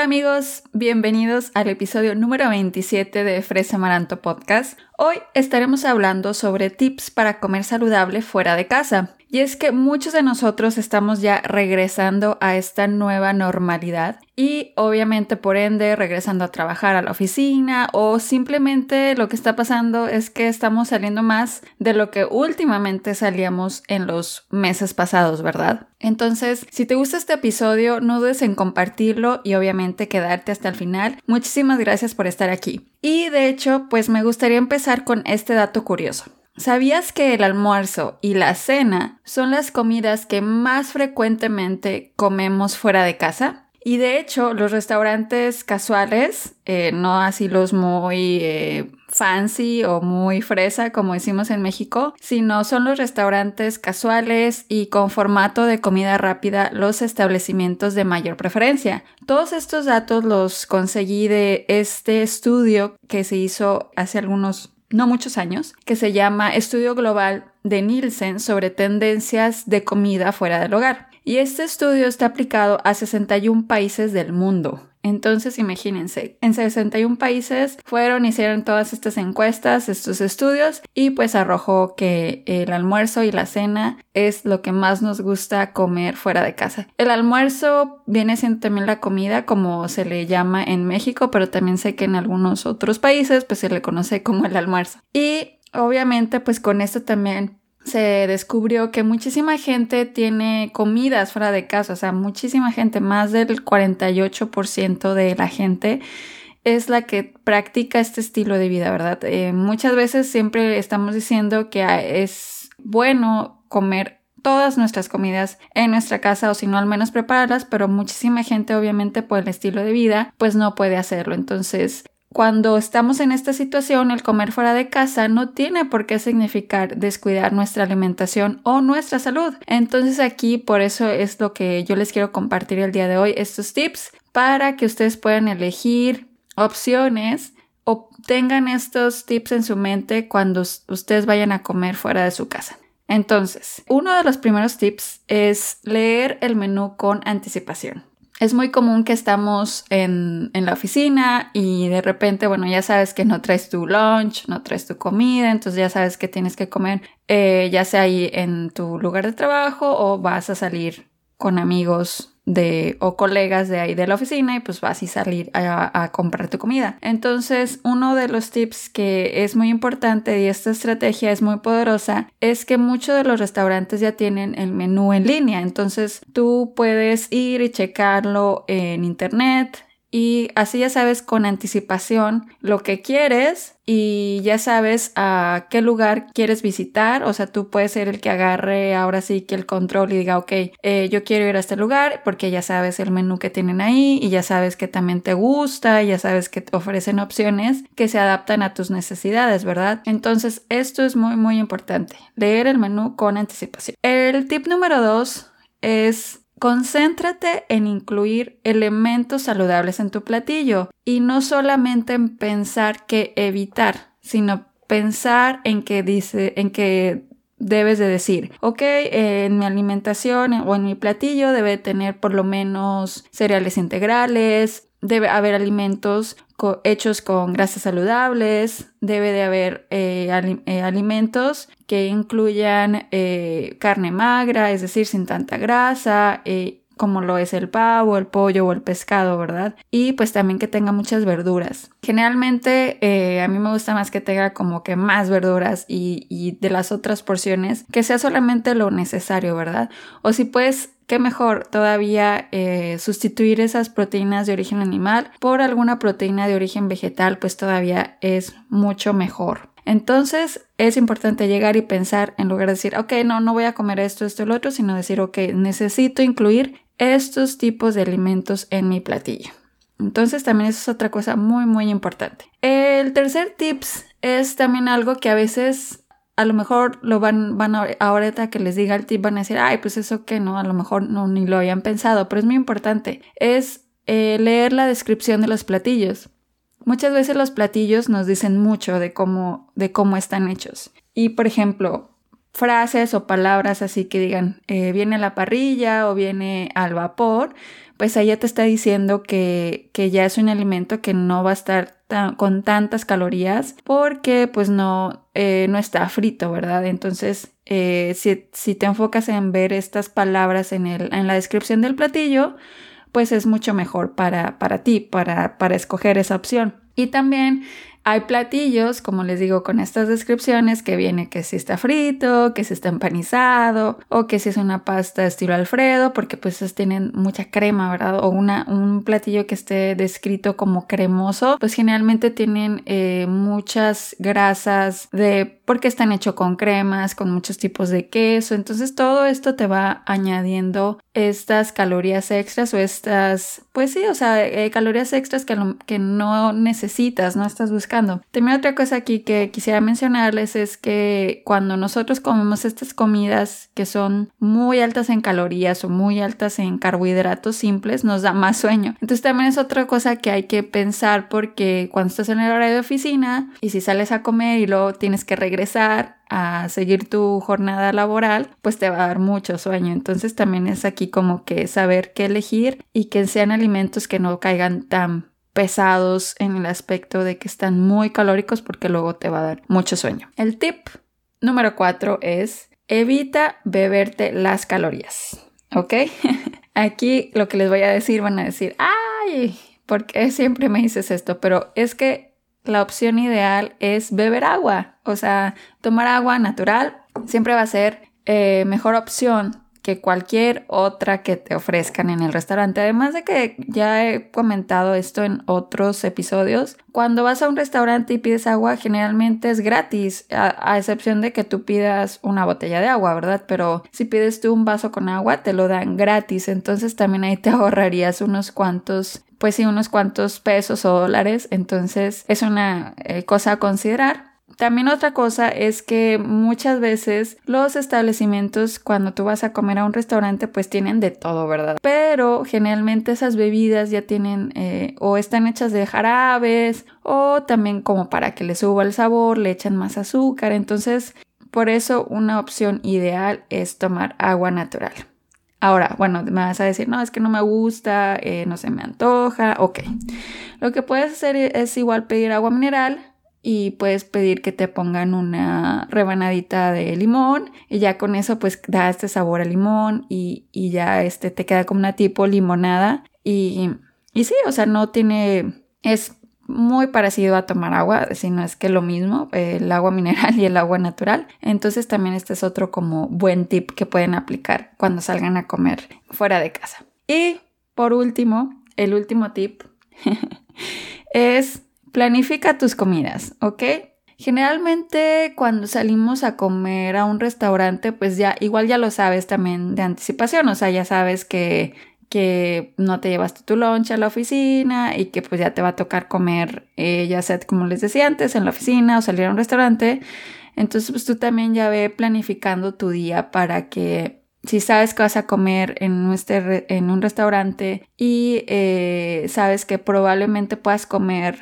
Hola amigos, bienvenidos al episodio número 27 de Fresa Amaranto Podcast. Hoy estaremos hablando sobre tips para comer saludable fuera de casa. Y es que muchos de nosotros estamos ya regresando a esta nueva normalidad y obviamente por ende regresando a trabajar a la oficina o simplemente lo que está pasando es que estamos saliendo más de lo que últimamente salíamos en los meses pasados, ¿verdad? Entonces, si te gusta este episodio, no dudes en compartirlo y obviamente quedarte hasta el final. Muchísimas gracias por estar aquí. Y de hecho, pues me gustaría empezar con este dato curioso. ¿Sabías que el almuerzo y la cena son las comidas que más frecuentemente comemos fuera de casa? Y de hecho, los restaurantes casuales, eh, no así los muy eh, fancy o muy fresa, como decimos en México, sino son los restaurantes casuales y con formato de comida rápida los establecimientos de mayor preferencia. Todos estos datos los conseguí de este estudio que se hizo hace algunos no muchos años, que se llama Estudio Global de Nielsen sobre tendencias de comida fuera del hogar. Y este estudio está aplicado a 61 países del mundo. Entonces, imagínense, en 61 países fueron, hicieron todas estas encuestas, estos estudios, y pues arrojó que el almuerzo y la cena es lo que más nos gusta comer fuera de casa. El almuerzo viene siendo también la comida, como se le llama en México, pero también sé que en algunos otros países pues se le conoce como el almuerzo. Y obviamente pues con esto también se descubrió que muchísima gente tiene comidas fuera de casa, o sea, muchísima gente, más del 48% de la gente es la que practica este estilo de vida, ¿verdad? Eh, muchas veces siempre estamos diciendo que es bueno comer todas nuestras comidas en nuestra casa o si no al menos prepararlas, pero muchísima gente obviamente por el estilo de vida pues no puede hacerlo. Entonces cuando estamos en esta situación, el comer fuera de casa no tiene por qué significar descuidar nuestra alimentación o nuestra salud. Entonces aquí por eso es lo que yo les quiero compartir el día de hoy, estos tips para que ustedes puedan elegir opciones o tengan estos tips en su mente cuando ustedes vayan a comer fuera de su casa. Entonces, uno de los primeros tips es leer el menú con anticipación. Es muy común que estamos en, la oficina y de repente, bueno, ya sabes que no traes tu lunch, no traes tu comida, entonces ya sabes que tienes que comer eh, ya sea ahí en tu lugar de trabajo o vas a salir con amigos de o colegas de ahí de la oficina y pues vas a salir a, a, comprar tu comida. Entonces, uno de los tips que es muy importante y esta estrategia es muy poderosa es que muchos de los restaurantes ya tienen el menú en línea. Entonces, tú puedes ir y checarlo en internet y así ya sabes con anticipación lo que quieres y ya sabes a qué lugar quieres visitar. O sea, tú puedes ser el que agarre ahora sí que el control y diga, ok, eh, yo quiero ir a este lugar porque ya sabes el menú que tienen ahí y ya sabes que también te gusta, y ya sabes que te ofrecen opciones que se adaptan a tus necesidades, ¿verdad? Entonces, esto es muy, muy importante. Leer el menú con anticipación. El tip número dos es Concéntrate en incluir elementos saludables en tu platillo y no solamente en pensar que evitar, sino pensar en que dice, en que debes de decir, ok, en mi alimentación o en mi platillo debe tener por lo menos cereales integrales, debe haber alimentos hechos con grasas saludables, debe de haber eh, eh, alimentos que incluyan eh, carne magra, es decir, sin tanta grasa, como lo es el pavo, el pollo o el pescado, ¿verdad? Y pues también que tenga muchas verduras. Generalmente a mí me gusta más que tenga como que más verduras y, y de las otras porciones que sea solamente lo necesario, ¿verdad? O si puedes qué mejor todavía eh, sustituir esas proteínas de origen animal por alguna proteína de origen vegetal, pues todavía es mucho mejor. Entonces es importante llegar y pensar en lugar de decir, ok, no, no voy a comer esto, esto, lo otro, sino decir, ok, necesito incluir estos tipos de alimentos en mi platillo. Entonces también eso es otra cosa muy, muy importante. El tercer tips es también algo que a veces a lo mejor lo van, van a, ahorita que les diga el tip van a decir, ay, pues eso que no, a lo mejor no ni lo habían pensado, pero es muy importante, es eh, leer la descripción de los platillos. Muchas veces los platillos nos dicen mucho de cómo, de cómo están hechos. Y por ejemplo, frases o palabras así que digan, eh, viene a la parrilla o viene al vapor, pues ahí ya te está diciendo que, que ya es un alimento que no va a estar con tantas calorías porque pues no, eh, no está frito, ¿verdad? Entonces, eh, si, si, te enfocas en ver estas palabras en, el, en la descripción del platillo, pues es mucho mejor para, para ti, para, para escoger esa opción. Y también hay platillos, como les digo, con estas descripciones que viene que si está frito, que si está empanizado o que si es una pasta estilo Alfredo, porque pues tienen mucha crema, ¿verdad? O una, un platillo que esté descrito como cremoso, pues generalmente tienen eh, muchas grasas de porque están hechos con cremas, con muchos tipos de queso. Entonces todo esto te va añadiendo estas calorías extras o estas, pues sí, o sea, eh, calorías extras que, que no necesitas, no estás buscando. También otra cosa aquí que quisiera mencionarles es que cuando nosotros comemos estas comidas que son muy altas en calorías o muy altas en carbohidratos simples, nos da más sueño. Entonces también es otra cosa que hay que pensar porque cuando estás en el horario de oficina y si sales a comer y luego tienes que regresar a seguir tu jornada laboral, pues te va a dar mucho sueño. Entonces también es aquí como que saber qué elegir y que sean alimentos que no caigan tan pesados en el aspecto de que están muy calóricos porque luego te va a dar mucho sueño. El tip número cuatro es evita beberte las calorías. ¿Ok? Aquí lo que les voy a decir van a decir, ay, ¿por qué siempre me dices esto? Pero es que la opción ideal es beber agua. O sea, tomar agua natural siempre va a ser eh, mejor opción que cualquier otra que te ofrezcan en el restaurante. Además de que ya he comentado esto en otros episodios, cuando vas a un restaurante y pides agua generalmente es gratis, a, excepción de que tú pidas una botella de agua, ¿verdad? Pero si pides tú un vaso con agua te lo dan gratis, entonces también ahí te ahorrarías unos cuantos pues sí, unos cuantos pesos o dólares. Entonces es una eh, cosa a considerar. También otra cosa es que muchas veces los establecimientos cuando tú vas a comer a un restaurante pues tienen de todo, ¿verdad? Pero generalmente esas bebidas ya tienen eh, o están hechas de jarabes o también como para que le suba el sabor le echan más azúcar. Entonces por eso una opción ideal es tomar agua natural. Ahora, bueno, me vas a decir, no, es que no me gusta, eh, no se me antoja, ok. Lo que puedes hacer es igual pedir agua mineral y puedes pedir que te pongan una rebanadita de limón y ya con eso pues da este sabor a limón y, y ya este te queda como una tipo limonada y, y sí, o sea, no tiene, es muy parecido a tomar agua, si no es que lo mismo, el agua mineral y el agua natural. Entonces también este es otro como buen tip que pueden aplicar cuando salgan a comer fuera de casa. Y por último, el último tip es planifica tus comidas, ¿ok? Generalmente cuando salimos a comer a un restaurante, pues ya igual ya lo sabes también de anticipación, o sea, ya sabes que que no te llevaste tu lunch a la oficina y que pues ya te va a tocar comer, eh, ya sea como les decía antes, en la oficina o salir a un restaurante. Entonces pues tú también ya ve planificando tu día para que si sabes que vas a comer en, este, un restaurante y eh, sabes que probablemente puedas comer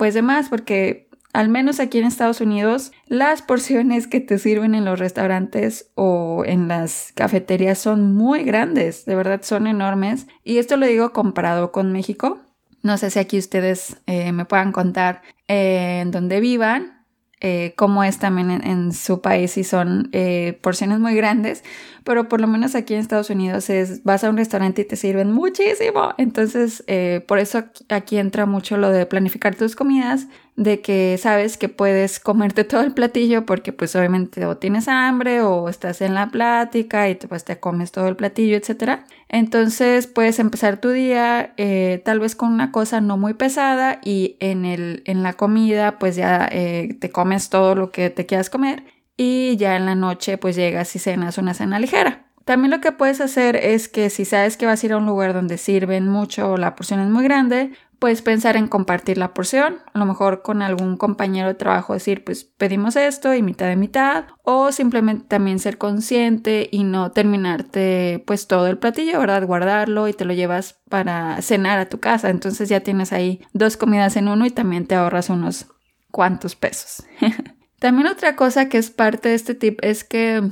pues de más porque al menos aquí en Estados Unidos, las porciones que te sirven en los restaurantes o en las cafeterías son muy grandes, de verdad son enormes. Y esto lo digo comparado con México. No sé si aquí ustedes eh, me puedan contar eh, en dónde vivan, eh, cómo es también en, su país y son eh, porciones muy grandes, pero por lo menos aquí en Estados Unidos es vas a un restaurante y te sirven muchísimo. Entonces, eh, por eso aquí entra mucho lo de planificar tus comidas, de que sabes que puedes comerte todo el platillo porque pues obviamente o tienes hambre o estás en la plática y pues te comes todo el platillo, etc. Entonces puedes empezar tu día eh, tal vez con una cosa no muy pesada y en, el, en la comida pues ya eh, te comes todo lo que te quieras comer y ya en la noche pues llegas y cenas una cena ligera. También lo que puedes hacer es que si sabes que vas a ir a un lugar donde sirven mucho o la porción es muy grande, puedes pensar en compartir la porción, a lo mejor con algún compañero de trabajo decir, pues pedimos esto y mitad de mitad, o simplemente también ser consciente y no terminarte pues todo el platillo, ¿verdad? Guardarlo y te lo llevas para cenar a tu casa, entonces ya tienes ahí dos comidas en uno y también te ahorras unos cuantos pesos. también otra cosa que es parte de este tip es que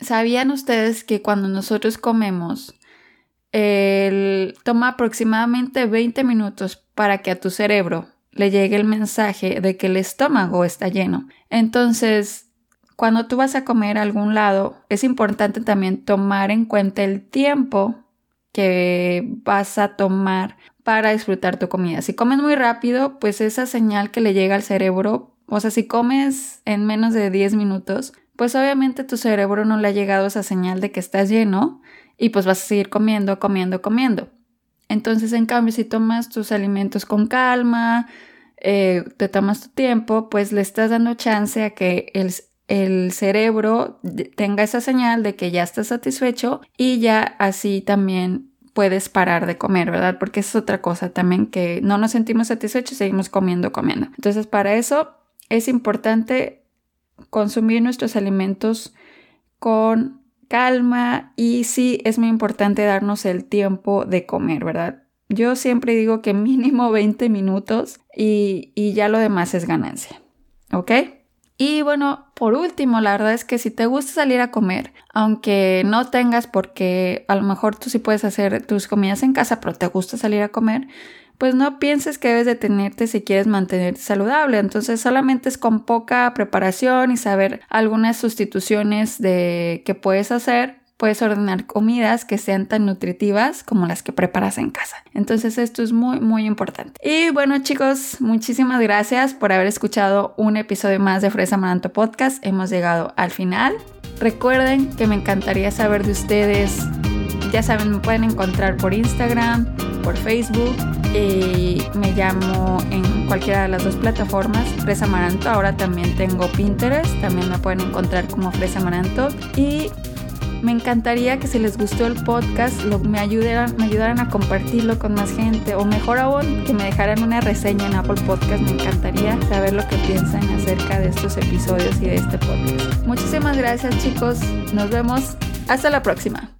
¿sabían ustedes que cuando nosotros comemos el, toma aproximadamente 20 minutos para que a tu cerebro le llegue el mensaje de que el estómago está lleno. Entonces, cuando tú vas a comer a algún lado, es importante también tomar en cuenta el tiempo que vas a tomar para disfrutar tu comida. Si comes muy rápido, pues esa señal que le llega al cerebro, o sea, si comes en menos de 10 minutos, pues obviamente tu cerebro no le ha llegado esa señal de que estás lleno y pues vas a seguir comiendo, comiendo, comiendo. Entonces, en cambio, si tomas tus alimentos con calma, eh, te tomas tu tiempo, pues le estás dando chance a que el, el cerebro tenga esa señal de que ya estás satisfecho y ya así también puedes parar de comer, ¿verdad? Porque es otra cosa también que no nos sentimos satisfechos y seguimos comiendo, comiendo. Entonces, para eso es importante consumir nuestros alimentos con calma y sí es muy importante darnos el tiempo de comer, ¿verdad? Yo siempre digo que mínimo 20 minutos y, y ya lo demás es ganancia, ¿ok? Y bueno, por último, la verdad es que si te gusta salir a comer, aunque no tengas porque a lo mejor tú sí puedes hacer tus comidas en casa, pero te gusta salir a comer, pues no pienses que debes detenerte si quieres mantenerte saludable. Entonces solamente es con poca preparación y saber algunas sustituciones de que puedes hacer. Puedes ordenar comidas que sean tan nutritivas como las que preparas en casa. Entonces esto es muy muy importante. Y bueno chicos, muchísimas gracias por haber escuchado un episodio más de Fresa Maranto Podcast. Hemos llegado al final. Recuerden que me encantaría saber de ustedes. Ya saben, me pueden encontrar por Instagram, por Facebook me llamo en cualquiera de las dos plataformas Fresa Maranto. Ahora también tengo Pinterest, también me pueden encontrar como Fresa Maranto y me encantaría que si les gustó el podcast me, ayudaran, me ayudaran a compartirlo con más gente o mejor aún que me dejaran una reseña en Apple Podcast. Me encantaría saber lo que piensan acerca de estos episodios y de este podcast. Muchísimas gracias chicos. Nos vemos. Hasta la próxima.